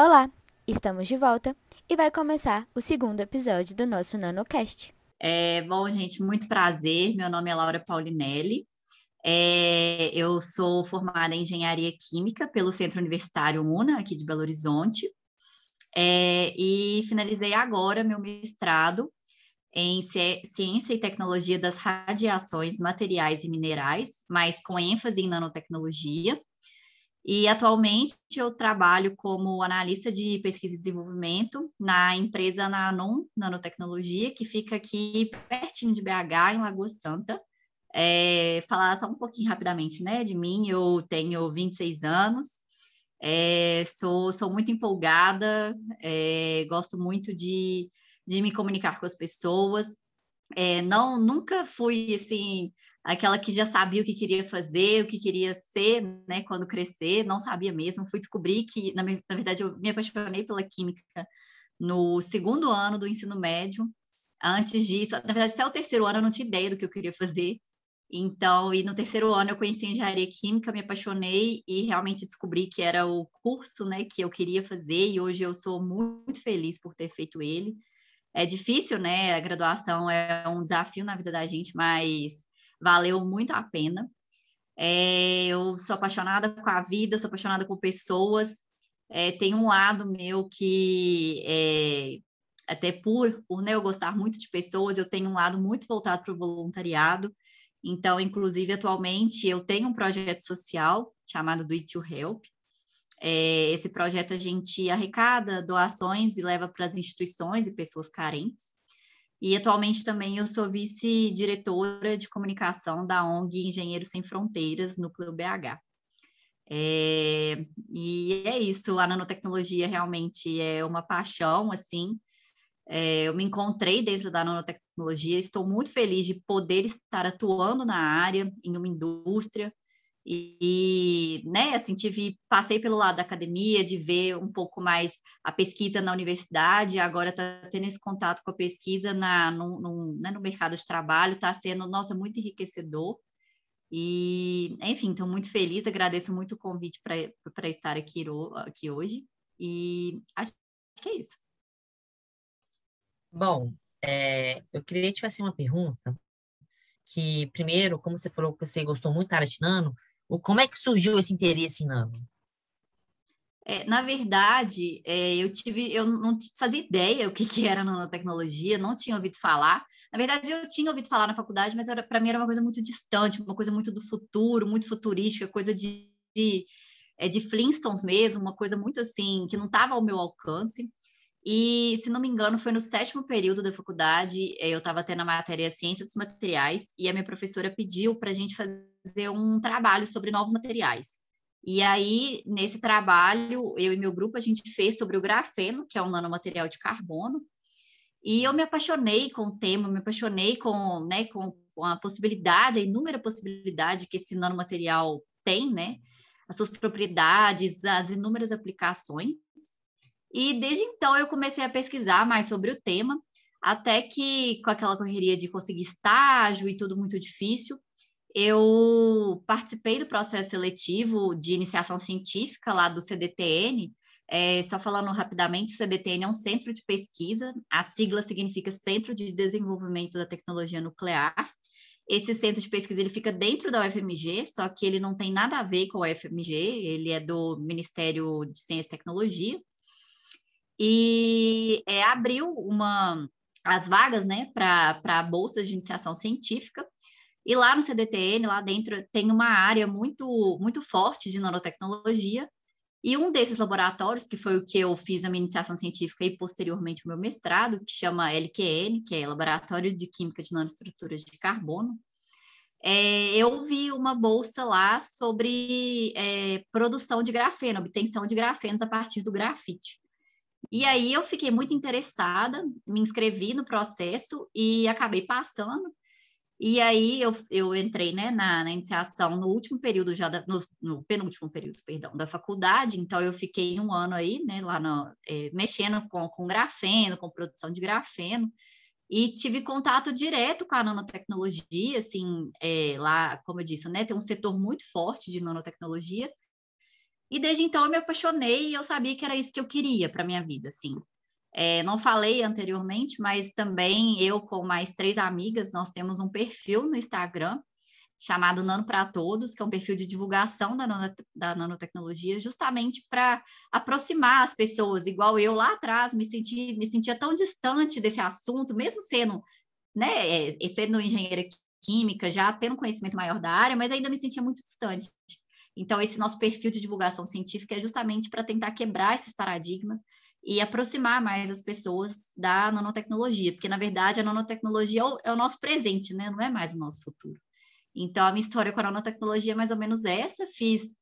Olá, estamos de volta e vai começar o segundo episódio do nosso NanoCast. É, bom, gente, muito prazer. Meu nome é Laura Paulinelli. É, eu sou formada em Engenharia Química pelo Centro Universitário UNA, aqui de Belo Horizonte, é, e finalizei agora meu mestrado em Ciência e Tecnologia das Radiações Materiais e Minerais, mas com ênfase em nanotecnologia. E atualmente eu trabalho como analista de pesquisa e desenvolvimento na empresa Nanon Nanotecnologia, que fica aqui pertinho de BH, em Lagoa Santa. É, falar só um pouquinho rapidamente né, de mim, eu tenho 26 anos, é, sou, sou muito empolgada, é, gosto muito de, de me comunicar com as pessoas. É, não, nunca fui assim aquela que já sabia o que queria fazer, o que queria ser, né, quando crescer, não sabia mesmo. Fui descobrir que, na, na verdade, eu me apaixonei pela química no segundo ano do ensino médio. Antes disso, na verdade, até o terceiro ano eu não tinha ideia do que eu queria fazer. Então, e no terceiro ano eu conheci engenharia química, me apaixonei e realmente descobri que era o curso, né, que eu queria fazer e hoje eu sou muito feliz por ter feito ele. É difícil, né? A graduação é um desafio na vida da gente, mas valeu muito a pena. É, eu sou apaixonada com a vida, sou apaixonada com pessoas. É, tem um lado meu que, é, até por, por né, eu gostar muito de pessoas, eu tenho um lado muito voltado para o voluntariado. Então, inclusive, atualmente eu tenho um projeto social chamado Do It to Help. É, esse projeto a gente arrecada doações e leva para as instituições e pessoas carentes. E atualmente também eu sou vice-diretora de comunicação da ONG Engenheiros Sem Fronteiras, Núcleo BH. É, e é isso, a nanotecnologia realmente é uma paixão, assim. É, eu me encontrei dentro da nanotecnologia, estou muito feliz de poder estar atuando na área, em uma indústria, e, né, assim, tive, passei pelo lado da academia, de ver um pouco mais a pesquisa na universidade, agora está tendo esse contato com a pesquisa na, no, no, né, no mercado de trabalho, está sendo, nossa, muito enriquecedor. E, enfim, estou muito feliz, agradeço muito o convite para estar aqui, aqui hoje, e acho que é isso. Bom, é, eu queria te fazer uma pergunta, que primeiro, como você falou que você gostou muito da área de nano, como é que surgiu esse interesse em nano? É, na verdade, é, eu tive, eu não fazia ideia o que, que era nanotecnologia, não tinha ouvido falar. Na verdade, eu tinha ouvido falar na faculdade, mas para mim era uma coisa muito distante, uma coisa muito do futuro, muito futurística, coisa de, de, é, de Flintstones mesmo, uma coisa muito assim, que não estava ao meu alcance. E, se não me engano, foi no sétimo período da faculdade, é, eu estava tendo a matéria Ciências dos Materiais, e a minha professora pediu para a gente fazer um trabalho sobre novos materiais. E aí, nesse trabalho, eu e meu grupo, a gente fez sobre o grafeno, que é um nanomaterial de carbono, e eu me apaixonei com o tema, me apaixonei com, né, com, com a possibilidade, a inúmera possibilidade que esse nanomaterial tem, né? As suas propriedades, as inúmeras aplicações. E desde então eu comecei a pesquisar mais sobre o tema, até que com aquela correria de conseguir estágio e tudo muito difícil, eu participei do processo seletivo de iniciação científica lá do CDTN. É, só falando rapidamente, o CDTN é um centro de pesquisa, a sigla significa Centro de Desenvolvimento da Tecnologia Nuclear. Esse centro de pesquisa ele fica dentro da UFMG, só que ele não tem nada a ver com a UFMG, ele é do Ministério de Ciência e Tecnologia e é, abriu uma, as vagas né, para bolsas de iniciação científica. E lá no CDTN, lá dentro, tem uma área muito, muito forte de nanotecnologia. E um desses laboratórios, que foi o que eu fiz a minha iniciação científica e posteriormente o meu mestrado, que chama LQN, que é Laboratório de Química de Nanoestruturas de Carbono, é, eu vi uma bolsa lá sobre é, produção de grafeno, obtenção de grafenos a partir do grafite. E aí eu fiquei muito interessada, me inscrevi no processo e acabei passando. E aí eu, eu entrei né, na, na iniciação no último período, já da, no, no, penúltimo período, perdão, da faculdade, então eu fiquei um ano aí, né, lá no, é, mexendo com, com grafeno, com produção de grafeno, e tive contato direto com a nanotecnologia, assim, é, lá, como eu disse, né, tem um setor muito forte de nanotecnologia, E desde então eu me apaixonei e eu sabia que era isso que eu queria para minha vida, assim. É, não falei anteriormente, mas também eu com mais três amigas, nós temos um perfil no Instagram chamado Nano para Todos, que é um perfil de divulgação da, nano, da nanotecnologia, justamente para aproximar as pessoas, igual eu lá atrás me, senti, me sentia tão distante desse assunto, mesmo sendo, né, é, sendo engenheira química, já tendo conhecimento maior da área, mas ainda me sentia muito distante. Então, esse nosso perfil de divulgação científica é justamente para tentar quebrar esses paradigmas e aproximar mais as pessoas da nanotecnologia, porque, na verdade, a nanotecnologia é o, é o nosso presente, né? Não é mais o nosso futuro. Então, a minha história com a nanotecnologia é mais ou menos essa. Fiz,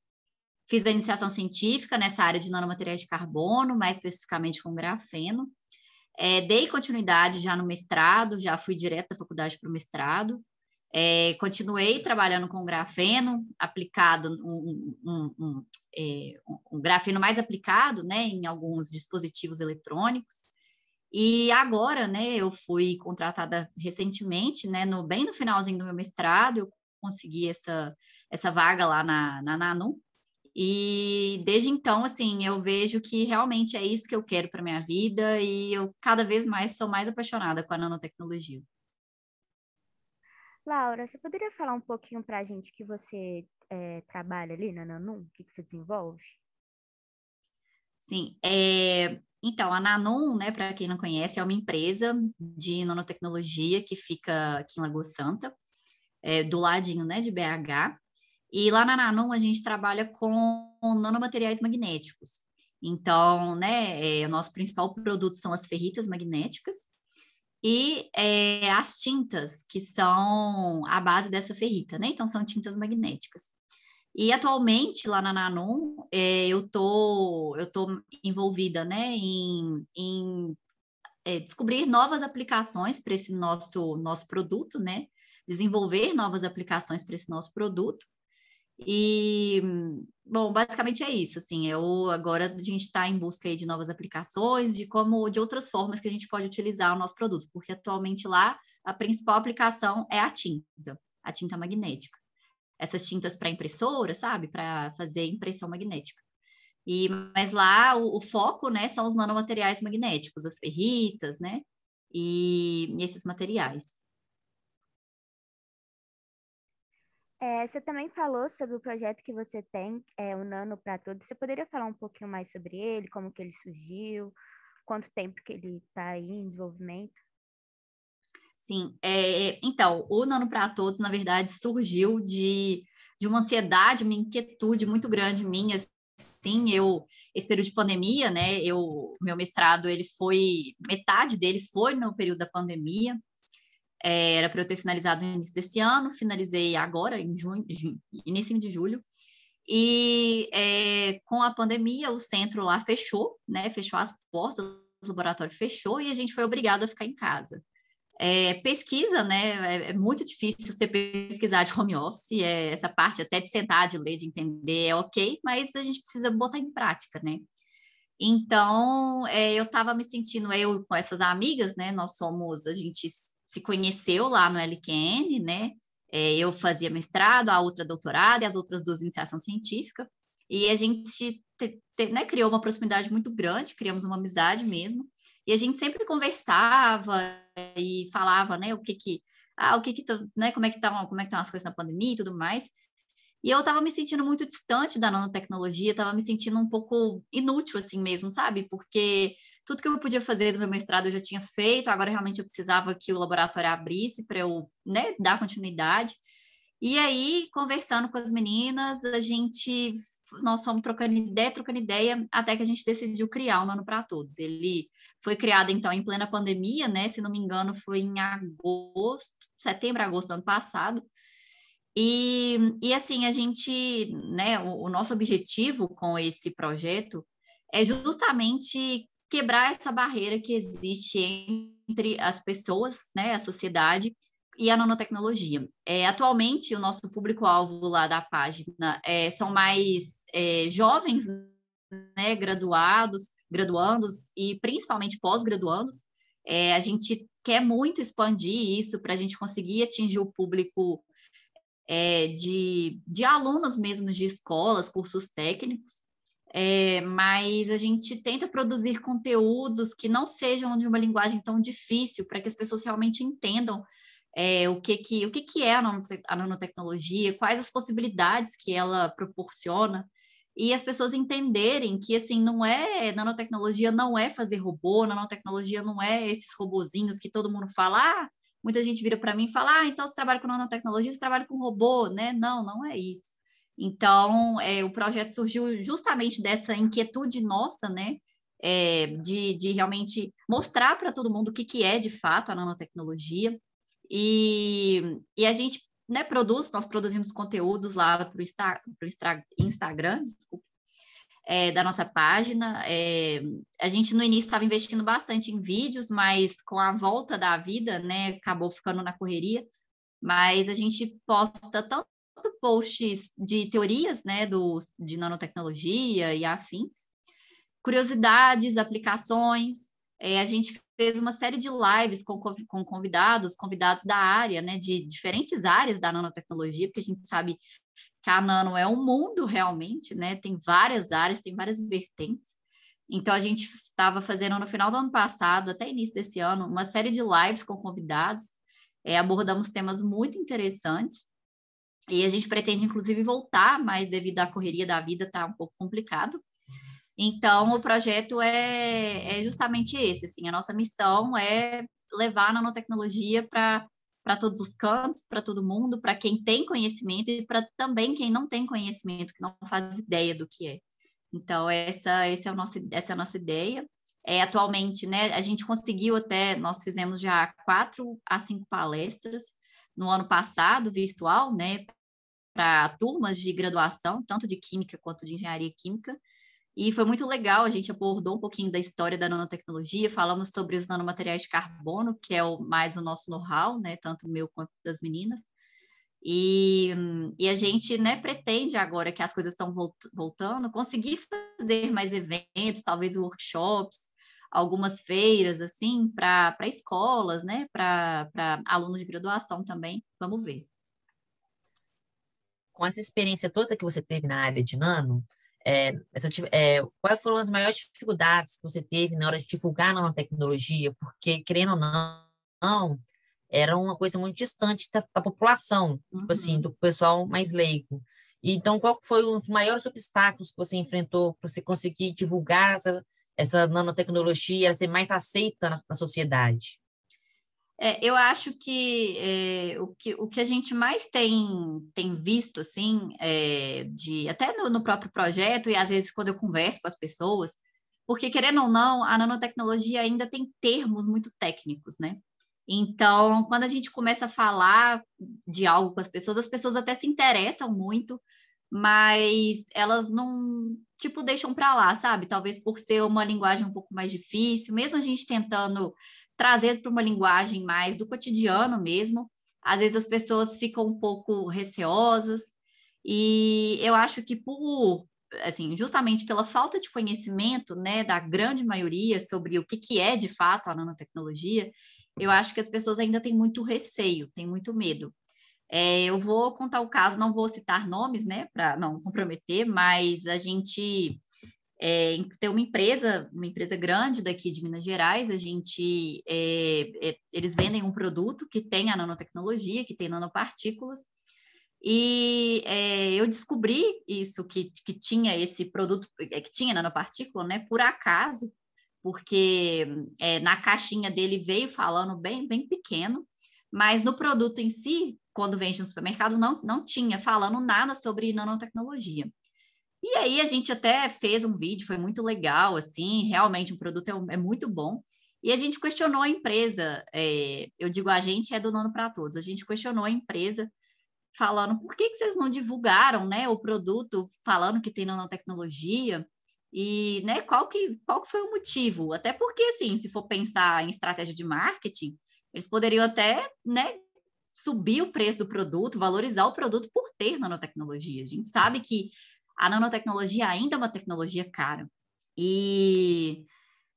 fiz a iniciação científica nessa área de nanomateriais de carbono, mais especificamente com grafeno. É, dei continuidade já no mestrado, já fui direto da faculdade para o mestrado. É, continuei trabalhando com grafeno aplicado, um, um, um, é, um, grafeno mais aplicado né, em alguns dispositivos eletrônicos. E agora, né, eu fui contratada recentemente, né, no, bem no finalzinho do meu mestrado, eu consegui essa, essa vaga lá na, na Nanu. E desde então, assim, eu vejo que realmente é isso que eu quero para minha vida e eu cada vez mais sou mais apaixonada com a nanotecnologia. Laura, você poderia falar um pouquinho para a gente que você é, trabalha ali na Nanum? O que, que você desenvolve? Sim, é, então, a Nanum, né, para quem não conhece, é uma empresa de nanotecnologia que fica aqui em Lagoa Santa é, do ladinho né, de BH. E lá na Nanon a gente trabalha com nanomateriais magnéticos. Então, né, é, o nosso principal produto são as ferritas magnéticas e é, as tintas, que são a base dessa ferrita, né? Então, são tintas magnéticas. E atualmente, lá na Nanon, é, eu tô, eu tô envolvida, né, em, em é, descobrir novas aplicações para esse nosso, nosso produto, né? desenvolver novas aplicações para esse nosso produto. E, bom, basicamente é isso, assim, eu agora a gente está em busca de novas aplicações, de como, de outras formas que a gente pode utilizar o nosso produto, porque atualmente lá a principal aplicação é a tinta, a tinta magnética. Essas tintas para impressora, sabe, para fazer impressão magnética. E, mas lá o, o, foco, né, são os nanomateriais magnéticos, as ferritas, né, e, e esses materiais. É, você também falou sobre o projeto que você tem, é, o Nano para Todos. Você poderia falar um pouquinho mais sobre ele, como que ele surgiu, quanto tempo que ele está aí em desenvolvimento? Sim, é, então, o Nano para Todos, na verdade, surgiu de, de uma ansiedade, uma inquietude muito grande minha, Sim, eu esse período de pandemia, né? Eu meu mestrado ele foi metade dele foi no período da pandemia. É, era para eu ter finalizado no início desse ano, finalizei agora, em junho, junho início de julho. E é, com a pandemia, o centro lá fechou, né? Fechou as portas, o laboratório fechou e a gente foi obrigado a ficar em casa. É, pesquisa, né? É, é, muito difícil você pesquisar de home office, é, essa parte até de sentar, de ler, de entender é ok, mas a gente precisa botar em prática, né? Então, é, eu estava me sentindo, eu com essas amigas, né? Nós somos, a gente se conheceu lá no LQN, né? É, eu fazia mestrado, a outra doutorado e as outras duas iniciação científica. E a gente te, te, né, criou uma proximidade muito grande, criamos uma amizade mesmo. E a gente sempre conversava e falava, né, o que que, ah, o que que, né, como é que tá, como é que estão as coisas na pandemia e tudo mais. E eu estava me sentindo muito distante da nanotecnologia, estava me sentindo um pouco inútil assim mesmo, sabe? Porque tudo que eu podia fazer do meu mestrado eu já tinha feito, agora realmente eu precisava que o laboratório abrisse para eu, né, dar continuidade. E aí, conversando com as meninas, a gente nós fomos trocando ideia, trocando ideia, até que a gente decidiu criar o Nano para Todos. Ele foi criado, então, em plena pandemia, né? Se não me engano, foi em agosto, setembro, agosto do ano passado. E, e assim, a gente, né, o, o nosso objetivo com esse projeto é justamente quebrar essa barreira que existe entre as pessoas, né, a sociedade e a nanotecnologia. É, atualmente, o nosso público-alvo lá da página é, são mais é, jovens, né, graduados, graduandos e principalmente pós-graduandos. É, a gente quer muito expandir isso para a gente conseguir atingir o público é, de, de alunos mesmo de escolas, cursos técnicos. É, mas a gente tenta produzir conteúdos que não sejam de uma linguagem tão difícil, para que as pessoas realmente entendam é, o, que, que, o que, que é a nanotecnologia, quais as possibilidades que ela proporciona, e as pessoas entenderem que assim não é nanotecnologia não é fazer robô, nanotecnologia não é esses robozinhos que todo mundo fala, ah, muita gente vira para mim e fala, ah, então você trabalha com nanotecnologia, você trabalha com robô, né? Não, não é isso. Então, é, o projeto surgiu justamente dessa inquietude nossa, né? É, de, de realmente mostrar para todo mundo o que, que é de fato a nanotecnologia. E, e a gente né, produz, nós produzimos conteúdos lá para o Insta, Instagram, desculpa, é, da nossa página. É, a gente no início estava investindo bastante em vídeos, mas com a volta da vida, né, acabou ficando na correria. Mas a gente posta tanto posts de teorias, né, do, de nanotecnologia e afins, curiosidades, aplicações. É, a gente fez uma série de lives com, com convidados, convidados da área, né, de diferentes áreas da nanotecnologia, porque a gente sabe que a nano é um mundo realmente, né, tem várias áreas, tem várias vertentes. Então, a gente estava fazendo no final do ano passado, até início desse ano, uma série de lives com convidados, é, abordamos temas muito interessantes, e a gente pretende, inclusive, voltar, mas devido à correria da vida, está um pouco complicado. Então, o projeto é, é justamente esse, assim, a nossa missão é levar a nanotecnologia para todos os cantos, para todo mundo, para quem tem conhecimento e para também quem não tem conhecimento, que não faz ideia do que é. Então, essa, essa, é, o nosso, essa é a nossa ideia. É, atualmente, né, a gente conseguiu até, nós fizemos já quatro a cinco palestras no ano passado, virtual, né, para turmas de graduação, tanto de química quanto de engenharia química, e foi muito legal, a gente abordou um pouquinho da história da nanotecnologia, falamos sobre os nanomateriais de carbono, que é o, mais o nosso know-how, né, tanto meu quanto das meninas. E, e a gente né, pretende agora que as coisas estão voltando, conseguir fazer mais eventos, talvez workshops, algumas feiras, assim, para escolas, né, para alunos de graduação também. Vamos ver. Com essa experiência toda que você teve na área de nano, é, essa, é, quais foram as maiores dificuldades que você teve na hora de divulgar a nanotecnologia? Porque, querendo ou não, não era uma coisa muito distante da, da população, uhum. tipo assim, uhum. do pessoal mais leigo. Então, qual foi um dos maiores obstáculos que você enfrentou para você conseguir divulgar essa, essa nanotecnologia, ser mais aceita na, na sociedade? É, eu acho que, é, o que o que a gente mais tem, tem visto, assim, é, de, até no, no, próprio projeto, e às vezes quando eu converso com as pessoas, porque, querendo ou não, a nanotecnologia ainda tem termos muito técnicos, né? Então, quando a gente começa a falar de algo com as pessoas, as pessoas até se interessam muito, mas elas não, tipo, deixam para lá, sabe? Talvez por ser uma linguagem um pouco mais difícil, mesmo a gente tentando trazer para uma linguagem mais do cotidiano mesmo. Às vezes as pessoas ficam um pouco receosas, e eu acho que por assim, justamente pela falta de conhecimento, né, da grande maioria sobre o que, que é de fato a nanotecnologia, eu acho que as pessoas ainda têm muito receio, têm muito medo. É, eu vou contar o caso, não vou citar nomes, né, para não comprometer, mas a gente é, tem uma empresa, uma empresa grande daqui de Minas Gerais, a gente, é, é, eles vendem um produto que tem a nanotecnologia, que tem nanopartículas, e é, eu descobri isso, que, que tinha esse produto, é, que tinha nanopartícula, né, por acaso, porque na caixinha dele veio falando bem, bem pequeno, mas no produto em si, quando vende no supermercado, não, não tinha falando nada sobre nanotecnologia. E aí a gente até fez um vídeo, foi muito legal, assim, realmente o produto é, é muito bom. E a gente questionou a empresa, é, eu digo a gente é do Nono para Todos, a gente questionou a empresa falando por que, que vocês não divulgaram né, o produto falando que tem nanotecnologia e né, qual, que, qual que foi o motivo? Até porque, assim, se for pensar em estratégia de marketing, eles poderiam até né, subir o preço do produto, valorizar o produto por ter nanotecnologia. A gente sabe que a nanotecnologia ainda é uma tecnologia cara. E,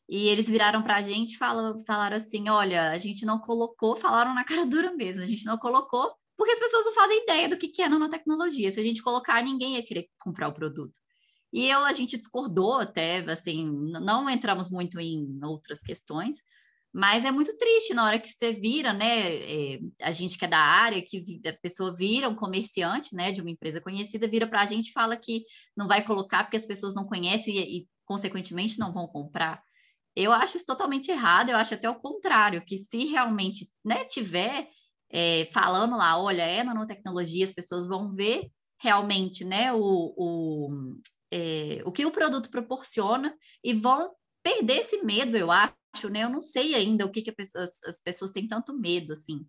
e eles viraram para a gente e falaram, assim: olha, a gente não colocou, falaram na cara dura mesmo, a gente não colocou, porque as pessoas não fazem ideia do que, que é nanotecnologia. Se a gente colocar, ninguém ia querer comprar o produto. E eu, a gente discordou até, assim, não entramos muito em outras questões, mas é muito triste na hora que você vira, né? É, a gente que é da área, que a pessoa vira um comerciante, né, de uma empresa conhecida, vira para a gente e fala que não vai colocar porque as pessoas não conhecem e, e, consequentemente, não vão comprar. Eu acho isso totalmente errado, eu acho até o contrário, que se realmente né, tiver é, falando lá, olha, é nanotecnologia, as pessoas vão ver realmente né, o, o, é, o que o produto proporciona e vão perder esse medo, eu acho, né? Eu não sei ainda o que, que as, as pessoas têm tanto medo, assim.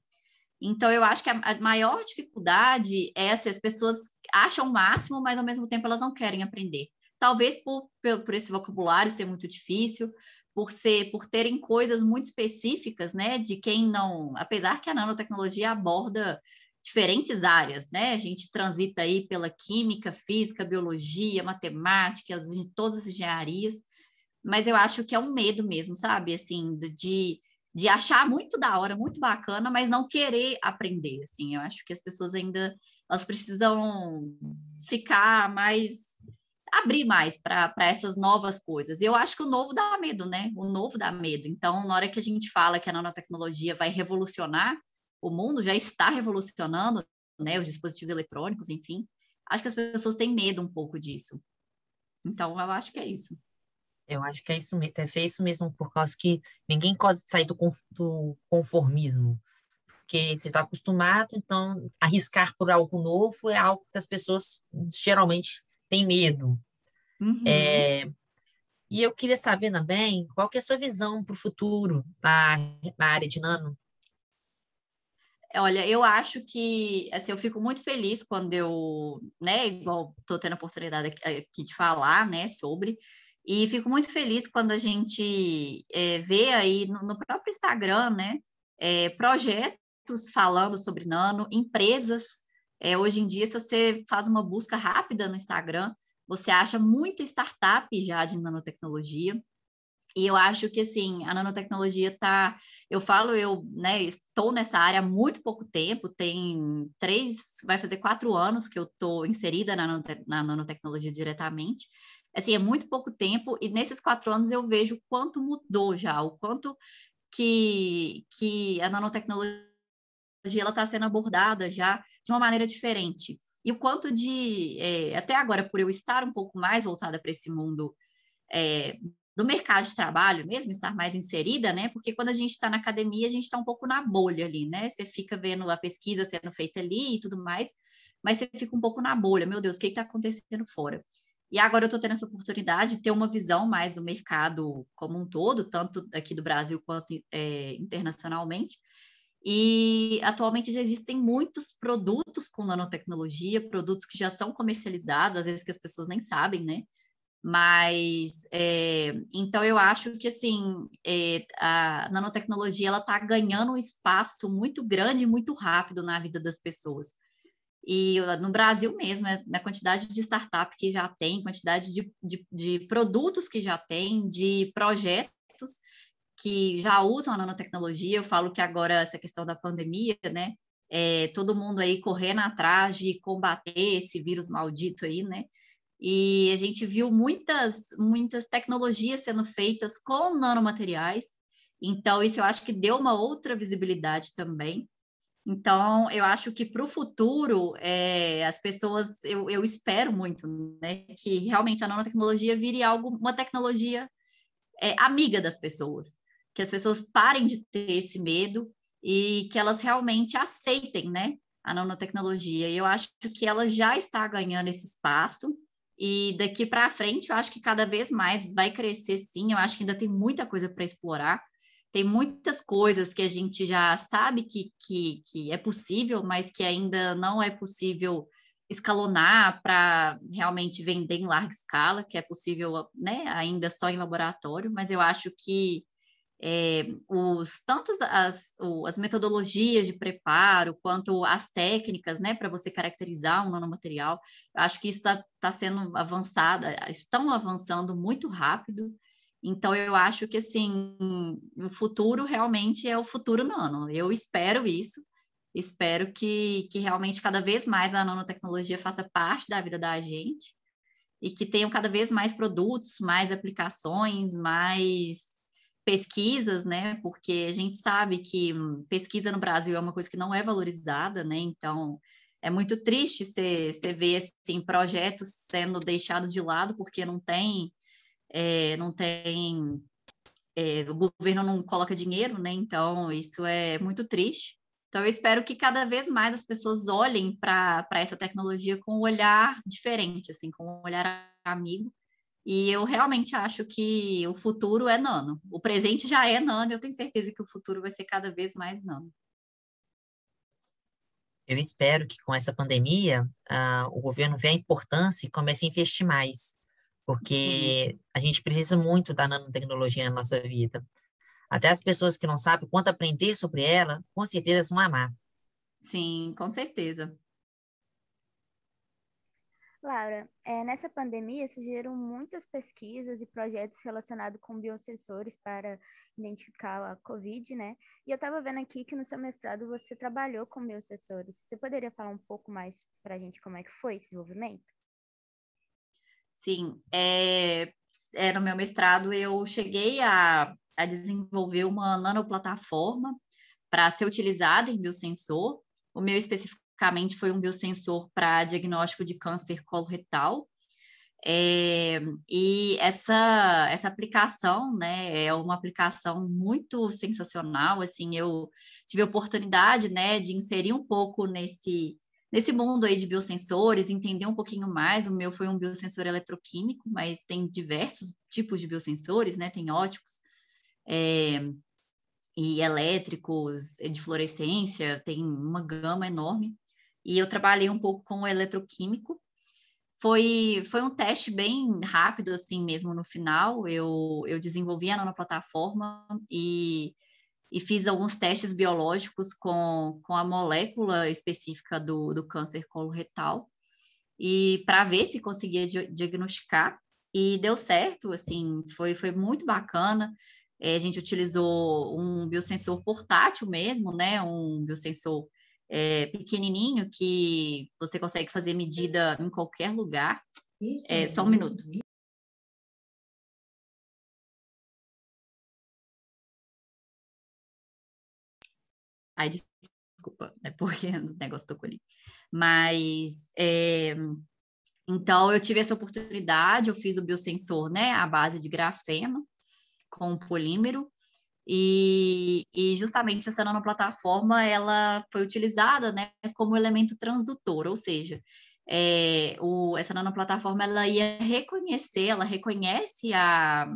Então, eu acho que a, maior dificuldade é se as pessoas acham o máximo, mas ao mesmo tempo elas não querem aprender. Talvez por, por esse vocabulário ser muito difícil, por ser, por terem coisas muito específicas, né? De quem não, apesar que a nanotecnologia aborda diferentes áreas, né? A gente transita aí pela química, física, biologia, matemática, todas as engenharias, mas eu acho que é um medo mesmo, sabe? Assim, de, de achar muito da hora, muito bacana, mas não querer aprender, assim. Eu acho que as pessoas ainda elas precisam ficar mais abrir mais para essas novas coisas. Eu acho que o novo dá medo, né? O novo dá medo. Então, na hora que a gente fala que a nanotecnologia vai revolucionar o mundo, já está revolucionando, né? Os dispositivos eletrônicos, enfim. Acho que as pessoas têm medo um pouco disso. Então, eu acho que é isso. Eu acho que é isso mesmo, deve ser isso mesmo, por causa que ninguém pode sair do, conformismo. Porque você está acostumado, então arriscar por algo novo é algo que as pessoas geralmente têm medo. Uhum. É, e eu queria saber também qual que é a sua visão para o futuro na, na área de nano. Olha, eu acho que assim, eu fico muito feliz quando eu, né, igual estou tendo a oportunidade aqui, aqui de falar, né, sobre e fico muito feliz quando a gente é, vê aí no, no, próprio Instagram, né, é, projetos falando sobre nano, empresas. É, hoje em dia, se você faz uma busca rápida no Instagram, você acha muita startup já de nanotecnologia. E eu acho que, assim, a nanotecnologia está... Eu falo, eu né, estou nessa área há muito pouco tempo, tem três, vai fazer quatro anos que eu estou inserida na, na nanotecnologia diretamente assim, é muito pouco tempo, e nesses quatro anos eu vejo o quanto mudou já, o quanto que, que a nanotecnologia está sendo abordada já de uma maneira diferente. E o quanto de, é, até agora, por eu estar um pouco mais voltada para esse mundo é, do mercado de trabalho mesmo, estar mais inserida, né? Porque quando a gente está na academia, a gente está um pouco na bolha ali, né? Você fica vendo a pesquisa sendo feita ali e tudo mais, mas você fica um pouco na bolha. Meu Deus, o que está acontecendo fora? E agora eu estou tendo essa oportunidade de ter uma visão mais do mercado como um todo, tanto aqui do Brasil quanto é, internacionalmente. E atualmente já existem muitos produtos com nanotecnologia, produtos que já são comercializados, às vezes que as pessoas nem sabem, né? Mas é, então eu acho que assim é, a nanotecnologia ela está ganhando um espaço muito grande e muito rápido na vida das pessoas. E no Brasil mesmo, é, na quantidade de startup que já tem, quantidade de, de, de produtos que já tem, de projetos que já usam a nanotecnologia. Eu falo que agora essa questão da pandemia, né? É, todo mundo aí correndo atrás de combater esse vírus maldito aí, né? E a gente viu muitas, muitas tecnologias sendo feitas com nanomateriais. Então, isso eu acho que deu uma outra visibilidade também. Então, eu acho que para o futuro, é, as pessoas, eu, eu espero muito, né, que realmente a nanotecnologia vire algo, uma tecnologia é, amiga das pessoas, que as pessoas parem de ter esse medo e que elas realmente aceitem, né, a nanotecnologia. E eu acho que ela já está ganhando esse espaço e daqui para frente, eu acho que cada vez mais vai crescer, sim. Eu acho que ainda tem muita coisa para explorar tem muitas coisas que a gente já sabe que, que, que é possível, mas que ainda não é possível escalonar para realmente vender em larga escala, que é possível né, ainda só em laboratório, mas eu acho que é, os tantos as, as metodologias de preparo quanto as técnicas né, para você caracterizar um nanomaterial, eu acho que isso está tá sendo avançada, estão avançando muito rápido então, eu acho que, assim, o futuro realmente é o futuro nano. Eu espero isso. Espero que, que realmente cada vez mais a nanotecnologia faça parte da vida da gente. e que tenham cada vez mais produtos, mais aplicações, mais pesquisas, né? Porque a gente sabe que pesquisa no Brasil é uma coisa que não é valorizada, né? Então, é muito triste você, ver assim, projetos sendo deixados de lado porque não tem, é, não tem, é, o governo não coloca dinheiro, né? Então, isso é muito triste. Então, eu espero que cada vez mais as pessoas olhem para essa tecnologia com um olhar diferente, assim, com um olhar amigo. E eu realmente acho que o futuro é nano. O presente já é nano, eu tenho certeza que o futuro vai ser cada vez mais nano. Eu espero que com essa pandemia uh, o governo veja a importância e comece a investir mais, porque Sim. a gente precisa muito da nanotecnologia na nossa vida. Até as pessoas que não sabem quanto aprender sobre ela, com certeza vão amar. Sim, com certeza. Laura, é, nessa pandemia surgiram muitas pesquisas e projetos relacionados com biosensores para identificar a Covid, né? E eu estava vendo aqui que no seu mestrado você trabalhou com biosensores. Você poderia falar um pouco mais para a gente como é que foi esse desenvolvimento? Sim, é, é, no meu mestrado eu cheguei a a desenvolver uma nanoplataforma para ser utilizada em biosensor. O meu especificamente foi um biosensor para diagnóstico de câncer coloretal. É, e essa, essa aplicação, né, é uma aplicação muito sensacional, assim, eu tive a oportunidade, né, de inserir um pouco nesse, nesse mundo aí de biosensores, entender um pouquinho mais, o meu foi um biosensor eletroquímico, mas tem diversos tipos de biosensores, né, tem óticos, é, e elétricos, de fluorescência, tem uma gama enorme. E eu trabalhei um pouco com o eletroquímico. Foi, foi um teste bem rápido, assim mesmo, no final. Eu, eu desenvolvi a nanoplataforma e, e fiz alguns testes biológicos com, com a molécula específica do, do câncer coloretal e para ver se conseguia diagnosticar e deu certo, assim, foi, foi muito bacana. É, a gente utilizou um biosensor portátil mesmo, né? Um biosensor é, pequenininho que você consegue fazer medida em qualquer lugar. Isso, é, só um minuto. Ai, desculpa, é porque o negócio tocou ali. Mas, é, então, eu tive essa oportunidade, eu fiz o biosensor, né, à base de grafeno, com polímero, e, e, justamente essa nanoplataforma ela foi utilizada né, como elemento transdutor, ou seja, é, o, essa nanoplataforma ela ia reconhecer, ela reconhece a,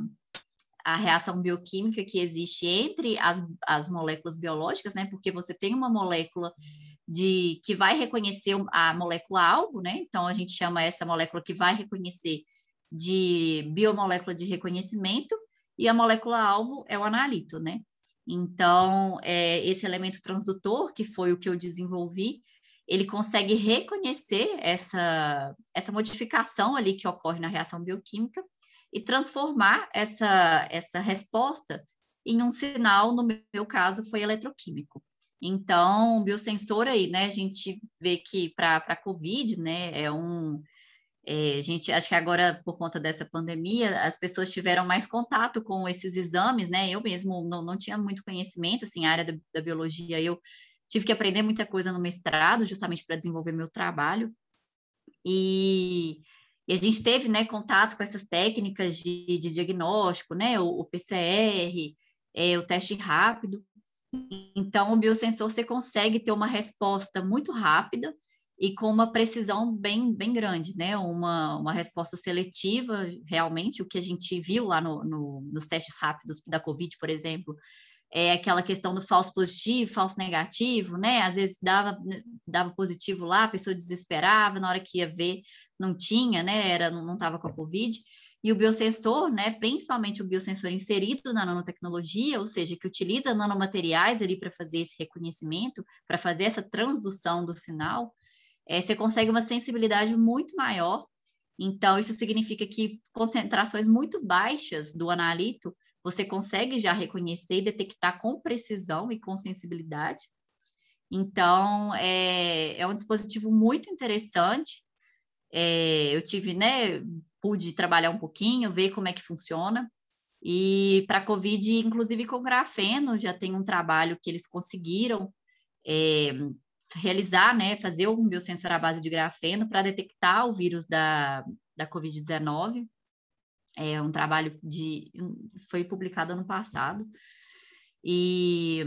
a reação bioquímica que existe entre as, as moléculas biológicas, né? Porque você tem uma molécula de que vai reconhecer a molécula alvo, né? Então a gente chama essa molécula que vai reconhecer de biomolécula de reconhecimento e a molécula-alvo é o analito, né? Então, é, esse elemento transdutor, que foi o que eu desenvolvi, ele consegue reconhecer essa, essa modificação ali que ocorre na reação bioquímica e transformar essa, essa resposta em um sinal, no meu caso, foi eletroquímico. Então, o biosensor aí, né, a gente vê que para a COVID, né, é um, é, gente acho que agora, por conta dessa pandemia, as pessoas tiveram mais contato com esses exames, né? Eu mesmo não, não tinha muito conhecimento, assim, a área da, da biologia, eu tive que aprender muita coisa no mestrado, justamente para desenvolver meu trabalho. E, e, a gente teve, né, contato com essas técnicas de, de diagnóstico, né? O, o PCR, é, o teste rápido. Então, o biosensor você consegue ter uma resposta muito rápida e com uma precisão bem, bem grande, né? Uma, uma resposta seletiva, realmente, o que a gente viu lá no, no, nos testes rápidos da Covid, por exemplo, é aquela questão do falso positivo, falso negativo, né? Às vezes dava, dava positivo lá, a pessoa desesperava, na hora que ia ver, não tinha, né? Era, não estava com a Covid. E o biosensor, né, principalmente o biosensor inserido na nanotecnologia, ou seja, que utiliza nanomateriais ali para fazer esse reconhecimento, para fazer essa transdução do sinal, é, você consegue uma sensibilidade muito maior. Então, isso significa que concentrações muito baixas do analito você consegue já reconhecer e detectar com precisão e com sensibilidade. Então, é, é um dispositivo muito interessante. É, eu tive, né, pude trabalhar um pouquinho, ver como é que funciona. E para a Covid, inclusive com grafeno, já tem um trabalho que eles conseguiram é, realizar, né, fazer um biosensor à base de grafeno para detectar o vírus da, da Covid-19. É um trabalho de foi publicado ano passado. E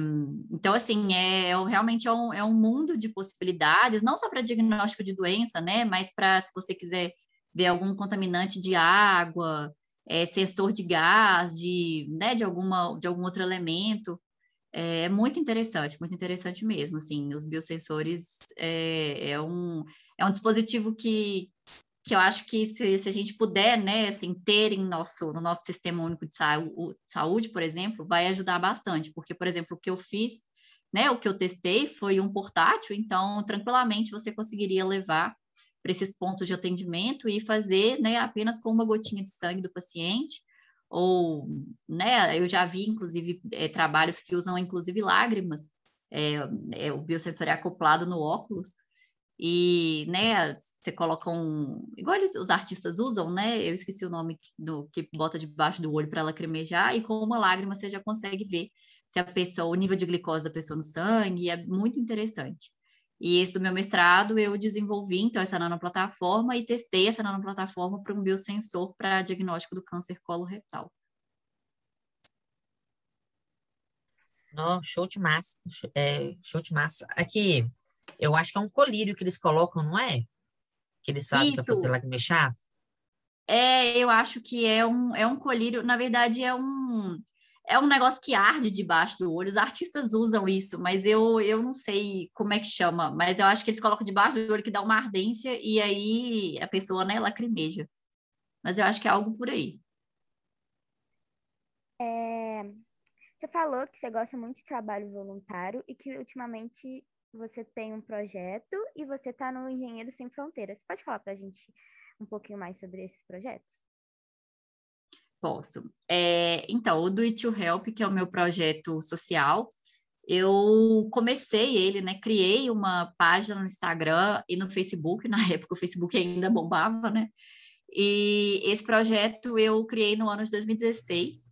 então, assim, é, é realmente é um, é um mundo de possibilidades, não só para diagnóstico de doença, né? Mas para se você quiser ver algum contaminante de água, é, sensor de gás, de, né, de, alguma, de algum outro elemento. É, é muito interessante, muito interessante mesmo. Assim, os biosensores é, é, um, é um dispositivo que, que eu acho que se, se a gente puder, né, assim, ter em nosso, no nosso sistema único de saúde, por exemplo, vai ajudar bastante, porque, por exemplo, o que eu fiz, né, o que eu testei foi um portátil, então, tranquilamente você conseguiria levar para esses pontos de atendimento e fazer, né, apenas com uma gotinha de sangue do paciente, ou, né, eu já vi, inclusive, é, trabalhos que usam, inclusive, lágrimas, é, é, o biosensor é acoplado no óculos, e, né, você coloca um. Igual eles, os artistas usam, né? Eu esqueci o nome do que bota debaixo do olho para lacrimejar, e com uma lágrima você já consegue ver se a pessoa, o nível de glicose da pessoa no sangue, é muito interessante. E esse do meu mestrado eu desenvolvi, então, essa nanoplataforma e testei essa nanoplataforma para um biosensor para diagnóstico do câncer coloretal. Não, show de massa. É, show de massa. Aqui, eu acho que é um colírio que eles colocam, não é? Que eles fazem para poder lacrimechar? É, eu acho que é um, é um colírio, na verdade é um é um negócio que arde debaixo do olho. Os artistas usam isso, mas eu, eu não sei como é que chama. Mas eu acho que eles colocam debaixo do olho que dá uma ardência e aí a pessoa, né, lacrimeja. Mas eu acho que é algo por aí. É... Você falou que você gosta muito de trabalho voluntário e que ultimamente você tem um projeto e você está no Engenheiro Sem Fronteiras. Pode falar para a gente um pouquinho mais sobre esses projetos? Posso. É, então, o Do It to Help, que é o meu projeto social, eu comecei ele, né? Criei uma página no Instagram e no Facebook, na época o Facebook ainda bombava, né? E esse projeto eu criei no ano de 2016.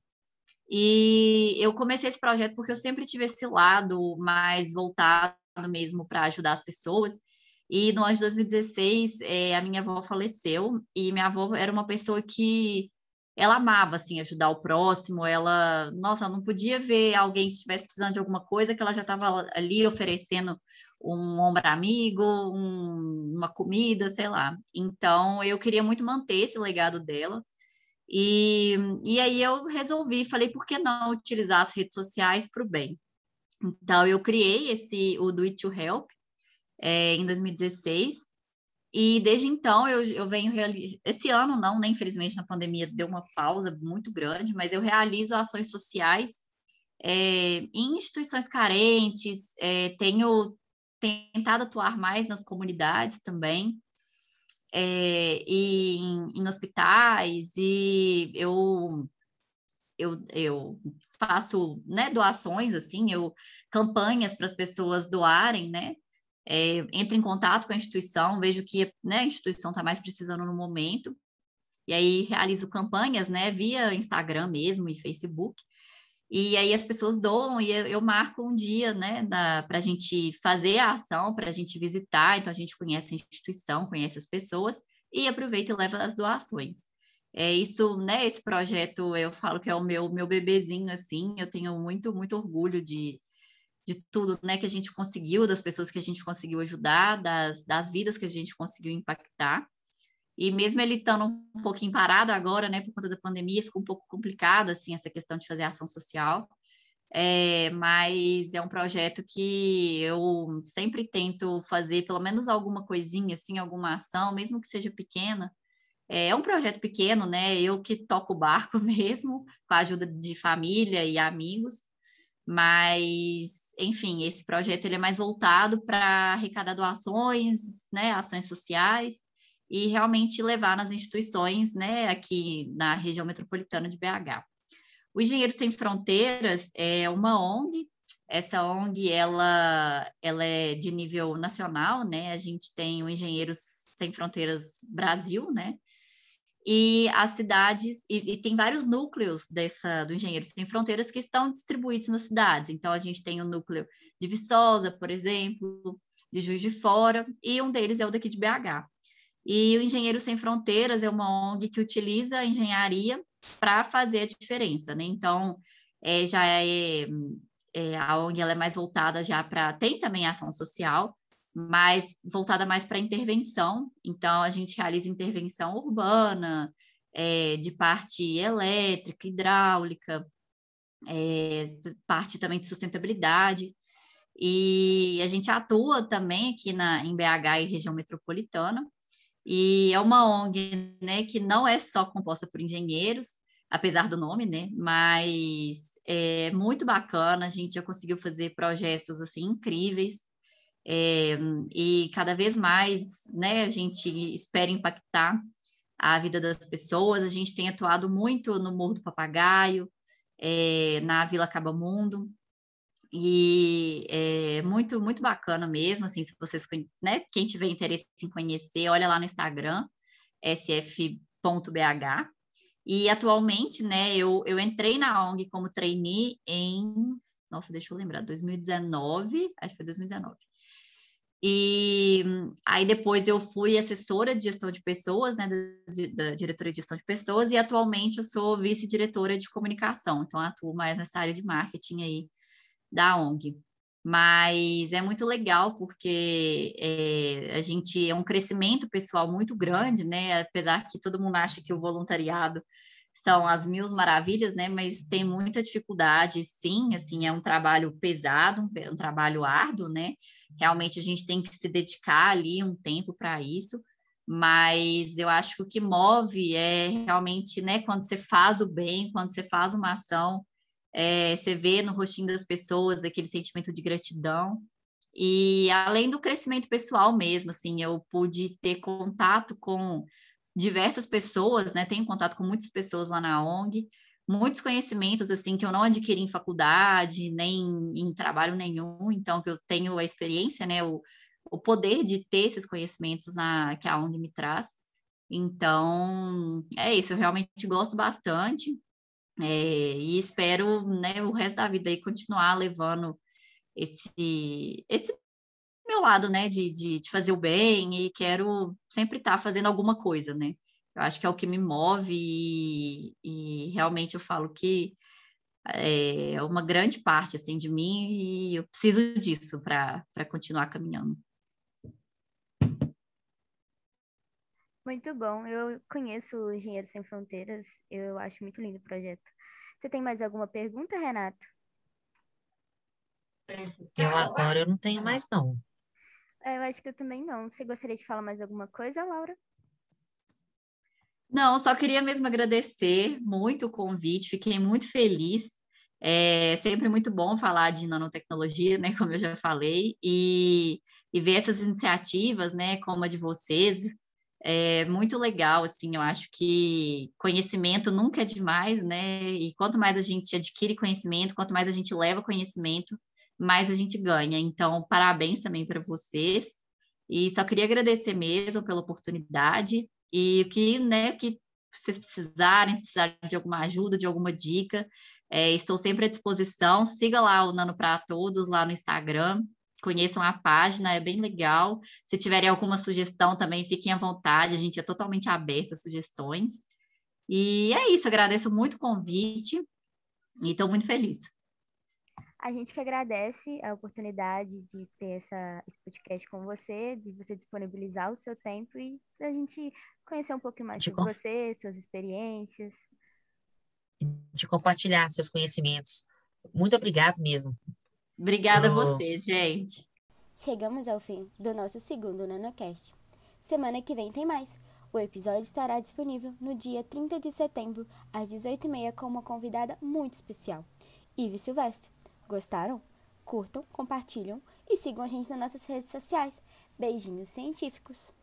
E eu comecei esse projeto porque eu sempre tive esse lado mais voltado mesmo para ajudar as pessoas. E no ano de 2016, é, a minha avó faleceu e minha avó era uma pessoa que ela amava assim ajudar o próximo, ela, nossa, não podia ver alguém que estivesse precisando de alguma coisa que ela já estava ali oferecendo um ombro amigo, um, uma comida, sei lá. Então eu queria muito manter esse legado dela. E, e aí eu resolvi, falei, por que não utilizar as redes sociais para o bem? Então eu criei esse o Do It to Help é, em 2016 e desde então eu, eu venho realizando. Esse ano não, né? Infelizmente na pandemia deu uma pausa muito grande, mas eu realizo ações sociais é, em instituições carentes, é, tenho tentado atuar mais nas comunidades também, é, e em, em, hospitais, e eu, eu, eu faço né, doações, assim, eu campanhas para as pessoas doarem, né? é, entro em contato com a instituição, vejo que né, a instituição está mais precisando no momento, e aí realizo campanhas, né, via Instagram mesmo e Facebook, e aí as pessoas doam e eu, eu marco um dia, né, para a gente fazer a ação, para a gente visitar, então a gente conhece a instituição, conhece as pessoas, e aproveita e leva as doações. É isso, né, esse projeto eu falo que é o meu, meu bebezinho, assim, eu tenho muito, muito orgulho de, de tudo né, que a gente conseguiu, das pessoas que a gente conseguiu ajudar, das, das vidas que a gente conseguiu impactar. E mesmo ele estando um pouquinho parado agora, né, por conta da pandemia, ficou um pouco complicado, assim, essa questão de fazer ação social. É, mas é um projeto que eu sempre tento fazer pelo menos alguma coisinha, assim, alguma ação, mesmo que seja pequena. É, um projeto pequeno, né? Eu que toco o barco mesmo, com a ajuda de família e amigos, mas enfim, esse projeto ele é mais voltado para arrecadar doações, né, ações sociais e realmente levar nas instituições, né, aqui na região metropolitana de BH. O Engenheiros Sem Fronteiras é uma ONG. Essa ONG ela, ela é de nível nacional, né? A gente tem o Engenheiros Sem Fronteiras Brasil, né? E as cidades, e, e, tem vários núcleos dessa, do Engenheiros Sem Fronteiras que estão distribuídos nas cidades. Então, a gente tem o núcleo de Viçosa, por exemplo, de Juiz de Fora, e um deles é o daqui de BH. E o Engenheiros Sem Fronteiras é uma ONG que utiliza a engenharia para fazer a diferença, né? Então, é, já é, é, a ONG ela é mais voltada já para... Tem também ação social, mas voltada mais para intervenção. Então, a gente realiza intervenção urbana, é, de parte elétrica, hidráulica, é, parte também de sustentabilidade. E a gente atua também aqui na, em BH e região metropolitana. E é uma ONG né, que não é só composta por engenheiros, apesar do nome, né? Mas é muito bacana, a gente já conseguiu fazer projetos assim incríveis é, e cada vez mais né, a gente espera impactar a vida das pessoas. A gente tem atuado muito no Morro do Papagaio, é, na Vila Cabamundo, e é muito, muito bacana mesmo, assim, se vocês, né, quem tiver interesse em conhecer, olha lá no Instagram, sf.bh, e atualmente, né, eu, eu entrei na ONG como trainee em, nossa, deixa eu lembrar, 2019, acho que foi 2019, e aí depois eu fui assessora de gestão de pessoas, né, da, da diretoria de gestão de pessoas, e atualmente eu sou vice-diretora de comunicação, então atuo mais nessa área de marketing aí da ONG. Mas é muito legal porque é, a gente é um crescimento pessoal muito grande, né? Apesar que todo mundo acha que o voluntariado são as mil maravilhas, né? Mas tem muita dificuldade, sim. Assim, é um trabalho pesado, um, um trabalho árduo, né? Realmente a gente tem que se dedicar ali um tempo para isso. Mas eu acho que o que move é realmente, né? Quando você faz o bem, quando você faz uma ação, é, você vê no rostinho das pessoas aquele sentimento de gratidão. E além do crescimento pessoal mesmo, assim, eu pude ter contato com diversas pessoas, né? Tenho contato com muitas pessoas lá na ONG, muitos conhecimentos assim que eu não adquiri em faculdade, nem em trabalho nenhum, então que eu tenho a experiência, né, o, o poder de ter esses conhecimentos na que a ONG me traz. Então, é isso, eu realmente gosto bastante. É, e espero, né, o resto da vida aí continuar levando esse esse meu lado, né, de, de, de fazer o bem e quero sempre estar tá fazendo alguma coisa, né? Eu acho que é o que me move e, e realmente eu falo que é uma grande parte assim de mim e eu preciso disso para continuar caminhando. Muito bom. Eu conheço o Engenheiro Sem Fronteiras. Eu acho muito lindo o projeto. Você tem mais alguma pergunta, Renato? Eu agora eu não tenho mais não. É, eu acho que eu também não. Você gostaria de falar mais alguma coisa, Laura? Não, só queria mesmo agradecer muito o convite, fiquei muito feliz. É sempre muito bom falar de nanotecnologia, né, como eu já falei, e, e ver essas iniciativas, né, como a de vocês, é muito legal, assim, eu acho que conhecimento nunca é demais, né, e quanto mais a gente adquire conhecimento, quanto mais a gente leva conhecimento, mais a gente ganha. Então, parabéns também para vocês. E só queria agradecer mesmo pela oportunidade e que, né, que vocês precisarem, se precisarem de alguma ajuda, de alguma dica, é, estou sempre à disposição. Siga lá o Nano para Todos lá no Instagram. Conheçam a página, é bem legal. Se tiverem alguma sugestão também, fiquem à vontade, a gente é totalmente aberto a sugestões. E é isso, agradeço muito o convite e estou muito feliz. A gente que agradece a oportunidade de ter essa, esse podcast com você, de você disponibilizar o seu tempo e a gente conhecer um pouquinho mais de sobre conf... você, suas experiências. De compartilhar seus conhecimentos. Muito obrigado mesmo. Obrigada a vocês, gente. Chegamos ao fim do nosso segundo NanoCast. Semana que vem tem mais. O episódio estará disponível no dia 30 de setembro, às 18h30, com uma convidada muito especial, Ive Silvestre. Gostaram? Curtam, compartilham e sigam a gente nas nossas redes sociais. Beijinhos científicos!